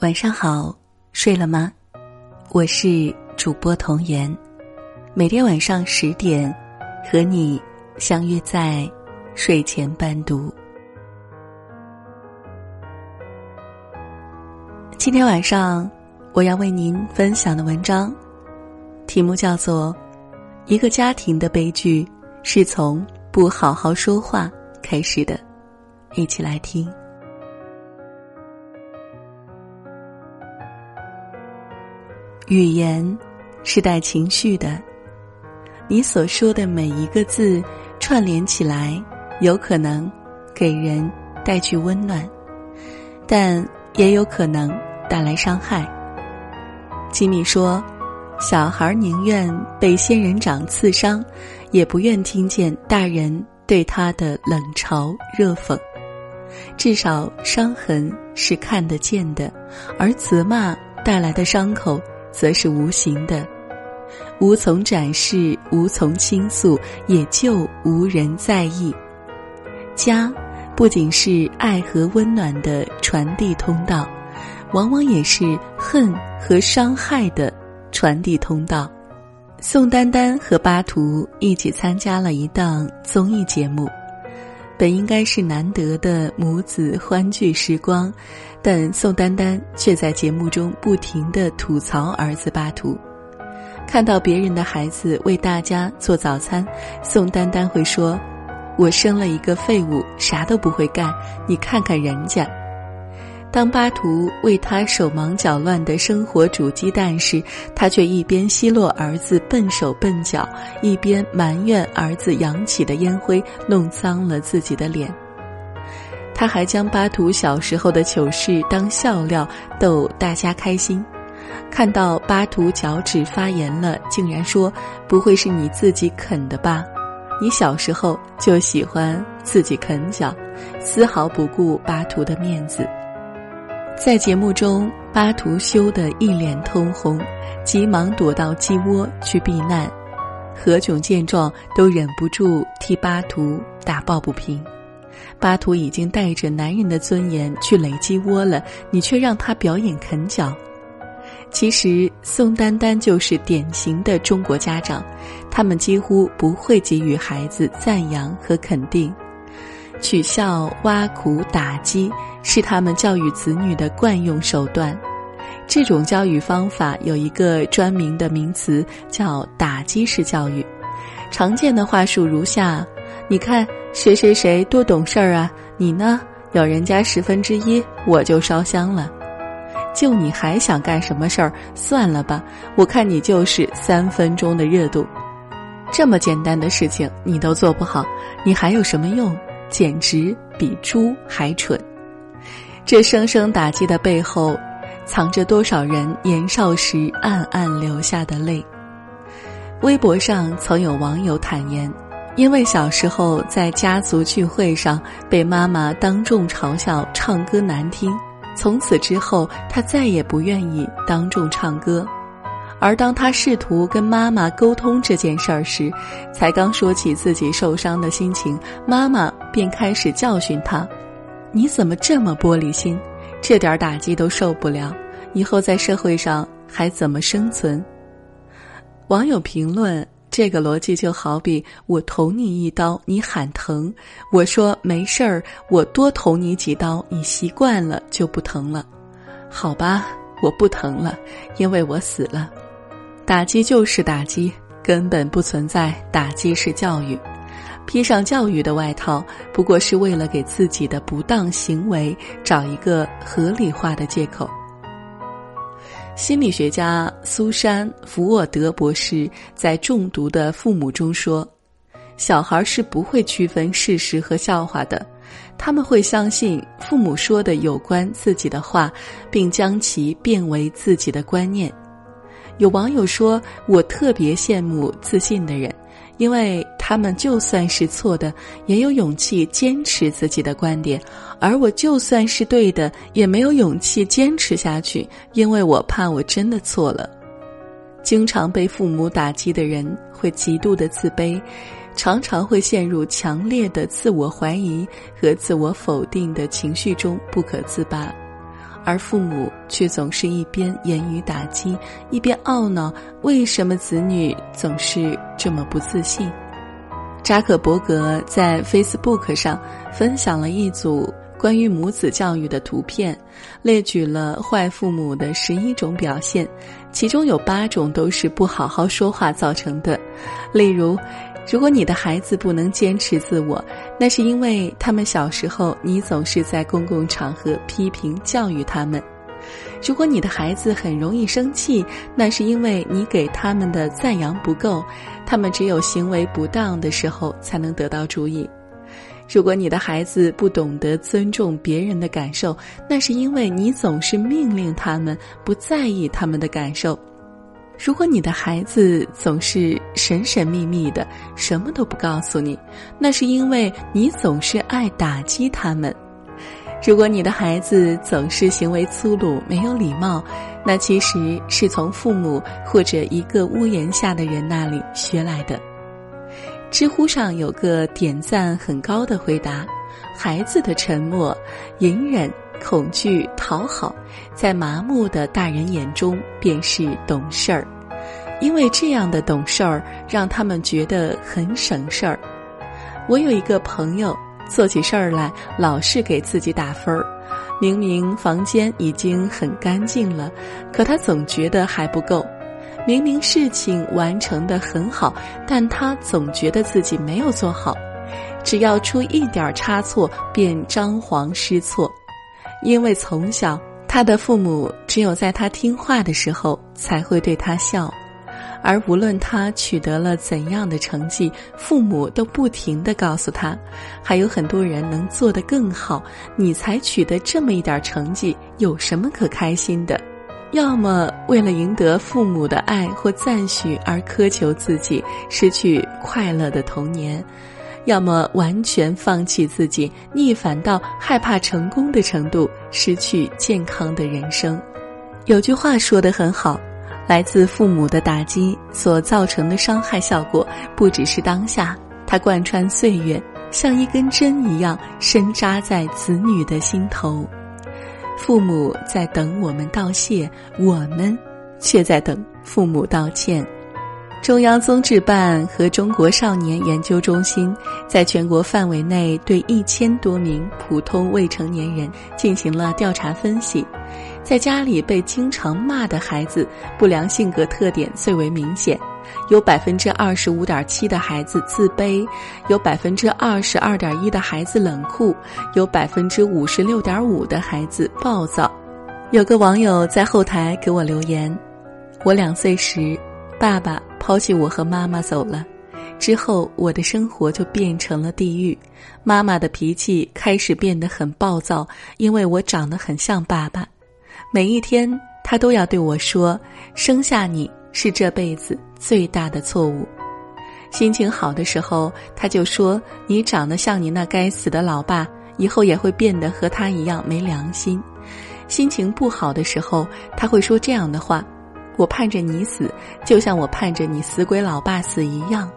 晚上好，睡了吗？我是主播童言，每天晚上十点和你相约在睡前伴读。今天晚上我要为您分享的文章，题目叫做《一个家庭的悲剧是从不好好说话开始的》，一起来听。语言是带情绪的，你所说的每一个字串联起来，有可能给人带去温暖，但也有可能带来伤害。吉米说：“小孩宁愿被仙人掌刺伤，也不愿听见大人对他的冷嘲热讽。至少伤痕是看得见的，而责骂带来的伤口。”则是无形的，无从展示，无从倾诉，也就无人在意。家不仅是爱和温暖的传递通道，往往也是恨和伤害的传递通道。宋丹丹和巴图一起参加了一档综艺节目。本应该是难得的母子欢聚时光，但宋丹丹却在节目中不停的吐槽儿子巴图。看到别人的孩子为大家做早餐，宋丹丹会说：“我生了一个废物，啥都不会干，你看看人家。”当巴图为他手忙脚乱的生活煮鸡蛋时，他却一边奚落儿子笨手笨脚，一边埋怨儿子扬起的烟灰弄脏了自己的脸。他还将巴图小时候的糗事当笑料逗大家开心。看到巴图脚趾发炎了，竟然说：“不会是你自己啃的吧？你小时候就喜欢自己啃脚，丝毫不顾巴图的面子。”在节目中，巴图羞得一脸通红，急忙躲到鸡窝去避难。何炅见状，都忍不住替巴图打抱不平。巴图已经带着男人的尊严去垒鸡窝了，你却让他表演啃脚。其实，宋丹丹就是典型的中国家长，他们几乎不会给予孩子赞扬和肯定。取笑、挖苦、打击是他们教育子女的惯用手段。这种教育方法有一个专名的名词，叫“打击式教育”。常见的话术如下：你看谁谁谁多懂事儿啊，你呢有人家十分之一，我就烧香了。就你还想干什么事儿？算了吧，我看你就是三分钟的热度。这么简单的事情你都做不好，你还有什么用？简直比猪还蠢！这声声打击的背后，藏着多少人年少时暗暗流下的泪。微博上曾有网友坦言，因为小时候在家族聚会上被妈妈当众嘲笑唱歌难听，从此之后他再也不愿意当众唱歌。而当他试图跟妈妈沟通这件事儿时，才刚说起自己受伤的心情，妈妈便开始教训他：“你怎么这么玻璃心？这点打击都受不了，以后在社会上还怎么生存？”网友评论：“这个逻辑就好比我捅你一刀，你喊疼；我说没事儿，我多捅你几刀，你习惯了就不疼了。好吧，我不疼了，因为我死了。”打击就是打击，根本不存在打击式教育。披上教育的外套，不过是为了给自己的不当行为找一个合理化的借口。心理学家苏珊·福沃德博士在《中毒的父母》中说：“小孩是不会区分事实和笑话的，他们会相信父母说的有关自己的话，并将其变为自己的观念。”有网友说：“我特别羡慕自信的人，因为他们就算是错的，也有勇气坚持自己的观点；而我就算是对的，也没有勇气坚持下去，因为我怕我真的错了。”经常被父母打击的人会极度的自卑，常常会陷入强烈的自我怀疑和自我否定的情绪中不可自拔。而父母却总是一边言语打击，一边懊恼为什么子女总是这么不自信。扎克伯格在 Facebook 上分享了一组关于母子教育的图片，列举了坏父母的十一种表现，其中有八种都是不好好说话造成的，例如。如果你的孩子不能坚持自我，那是因为他们小时候你总是在公共场合批评教育他们；如果你的孩子很容易生气，那是因为你给他们的赞扬不够，他们只有行为不当的时候才能得到注意；如果你的孩子不懂得尊重别人的感受，那是因为你总是命令他们，不在意他们的感受。如果你的孩子总是神神秘秘的，什么都不告诉你，那是因为你总是爱打击他们；如果你的孩子总是行为粗鲁、没有礼貌，那其实是从父母或者一个屋檐下的人那里学来的。知乎上有个点赞很高的回答：孩子的沉默、隐忍。恐惧、讨好，在麻木的大人眼中便是懂事儿，因为这样的懂事儿让他们觉得很省事儿。我有一个朋友，做起事儿来老是给自己打分儿，明明房间已经很干净了，可他总觉得还不够；明明事情完成的很好，但他总觉得自己没有做好，只要出一点差错，便张皇失措。因为从小，他的父母只有在他听话的时候才会对他笑，而无论他取得了怎样的成绩，父母都不停的告诉他，还有很多人能做得更好，你才取得这么一点成绩，有什么可开心的？要么为了赢得父母的爱或赞许而苛求自己，失去快乐的童年。要么完全放弃自己，逆反到害怕成功的程度，失去健康的人生。有句话说得很好，来自父母的打击所造成的伤害效果，不只是当下，它贯穿岁月，像一根针一样深扎在子女的心头。父母在等我们道谢，我们却在等父母道歉。中央综治办和中国少年研究中心在全国范围内对一千多名普通未成年人进行了调查分析，在家里被经常骂的孩子，不良性格特点最为明显，有百分之二十五点七的孩子自卑，有百分之二十二点一的孩子冷酷，有百分之五十六点五的孩子暴躁。有个网友在后台给我留言：“我两岁时。”爸爸抛弃我和妈妈走了，之后我的生活就变成了地狱。妈妈的脾气开始变得很暴躁，因为我长得很像爸爸。每一天，她都要对我说：“生下你是这辈子最大的错误。”心情好的时候，他就说：“你长得像你那该死的老爸，以后也会变得和他一样没良心。”心情不好的时候，他会说这样的话。我盼着你死，就像我盼着你死鬼老爸死一样。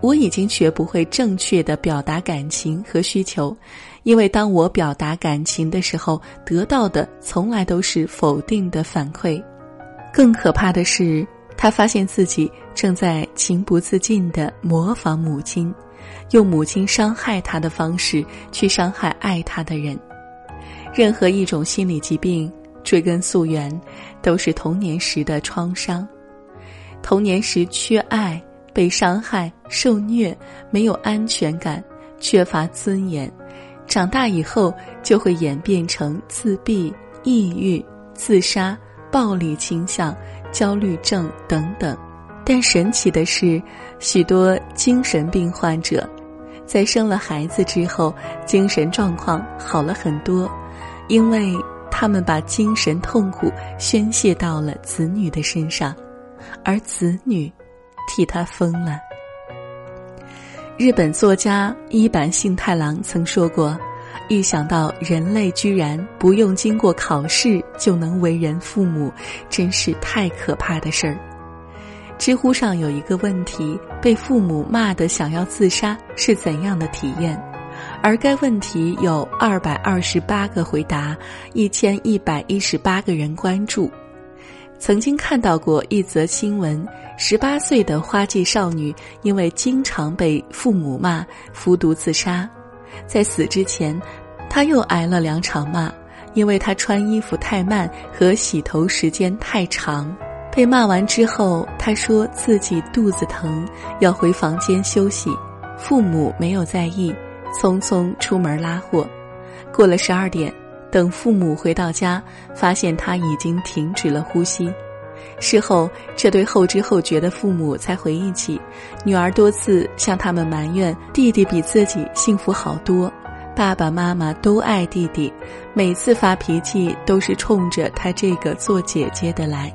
我已经学不会正确的表达感情和需求，因为当我表达感情的时候，得到的从来都是否定的反馈。更可怕的是，他发现自己正在情不自禁的模仿母亲，用母亲伤害他的方式去伤害爱他的人。任何一种心理疾病。追根溯源，都是童年时的创伤。童年时缺爱、被伤害、受虐、没有安全感、缺乏尊严，长大以后就会演变成自闭、抑郁、自杀、暴力倾向、焦虑症等等。但神奇的是，许多精神病患者在生了孩子之后，精神状况好了很多，因为。他们把精神痛苦宣泄到了子女的身上，而子女替他疯了。日本作家一坂幸太郎曾说过：“一想到人类居然不用经过考试就能为人父母，真是太可怕的事儿。”知乎上有一个问题：被父母骂的想要自杀是怎样的体验？而该问题有二百二十八个回答，一千一百一十八个人关注。曾经看到过一则新闻：十八岁的花季少女因为经常被父母骂，服毒自杀。在死之前，她又挨了两场骂，因为她穿衣服太慢和洗头时间太长。被骂完之后，她说自己肚子疼，要回房间休息。父母没有在意，匆匆出门拉货。过了十二点。等父母回到家，发现他已经停止了呼吸。事后，这对后知后觉的父母才回忆起，女儿多次向他们埋怨弟弟比自己幸福好多，爸爸妈妈都爱弟弟，每次发脾气都是冲着他这个做姐姐的来。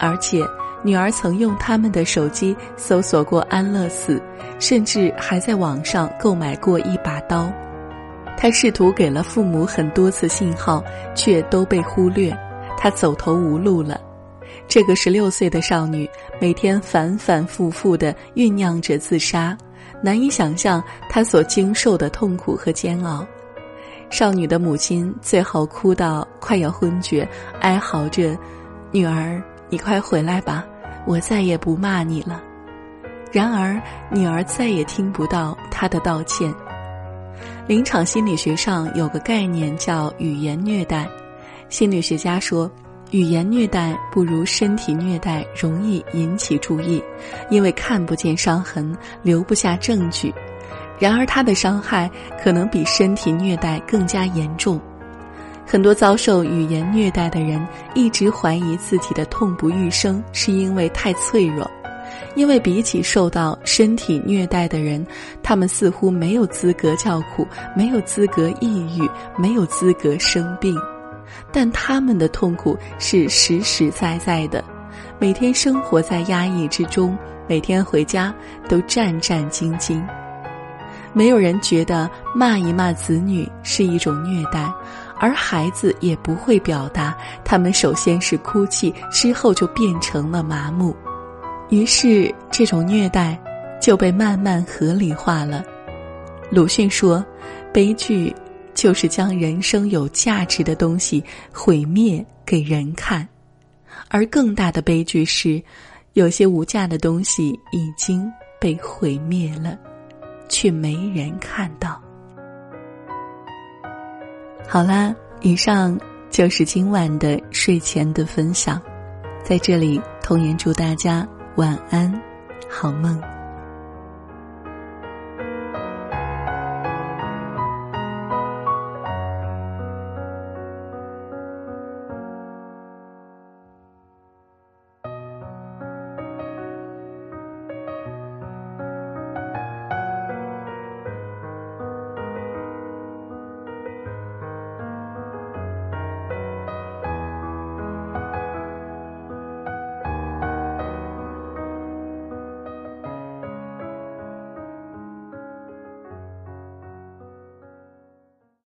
而且，女儿曾用他们的手机搜索过安乐死，甚至还在网上购买过一把刀。她试图给了父母很多次信号，却都被忽略。她走投无路了。这个十六岁的少女每天反反复复地酝酿着自杀，难以想象她所经受的痛苦和煎熬。少女的母亲最后哭到快要昏厥，哀嚎着：“女儿，你快回来吧，我再也不骂你了。”然而，女儿再也听不到她的道歉。临场心理学上有个概念叫语言虐待，心理学家说，语言虐待不如身体虐待容易引起注意，因为看不见伤痕，留不下证据。然而，它的伤害可能比身体虐待更加严重。很多遭受语言虐待的人一直怀疑自己的痛不欲生是因为太脆弱。因为比起受到身体虐待的人，他们似乎没有资格叫苦，没有资格抑郁，没有资格生病，但他们的痛苦是实实在在的，每天生活在压抑之中，每天回家都战战兢兢。没有人觉得骂一骂子女是一种虐待，而孩子也不会表达，他们首先是哭泣，之后就变成了麻木。于是，这种虐待就被慢慢合理化了。鲁迅说：“悲剧就是将人生有价值的东西毁灭给人看，而更大的悲剧是，有些无价的东西已经被毁灭了，却没人看到。”好啦，以上就是今晚的睡前的分享，在这里，童言祝大家。晚安，好梦。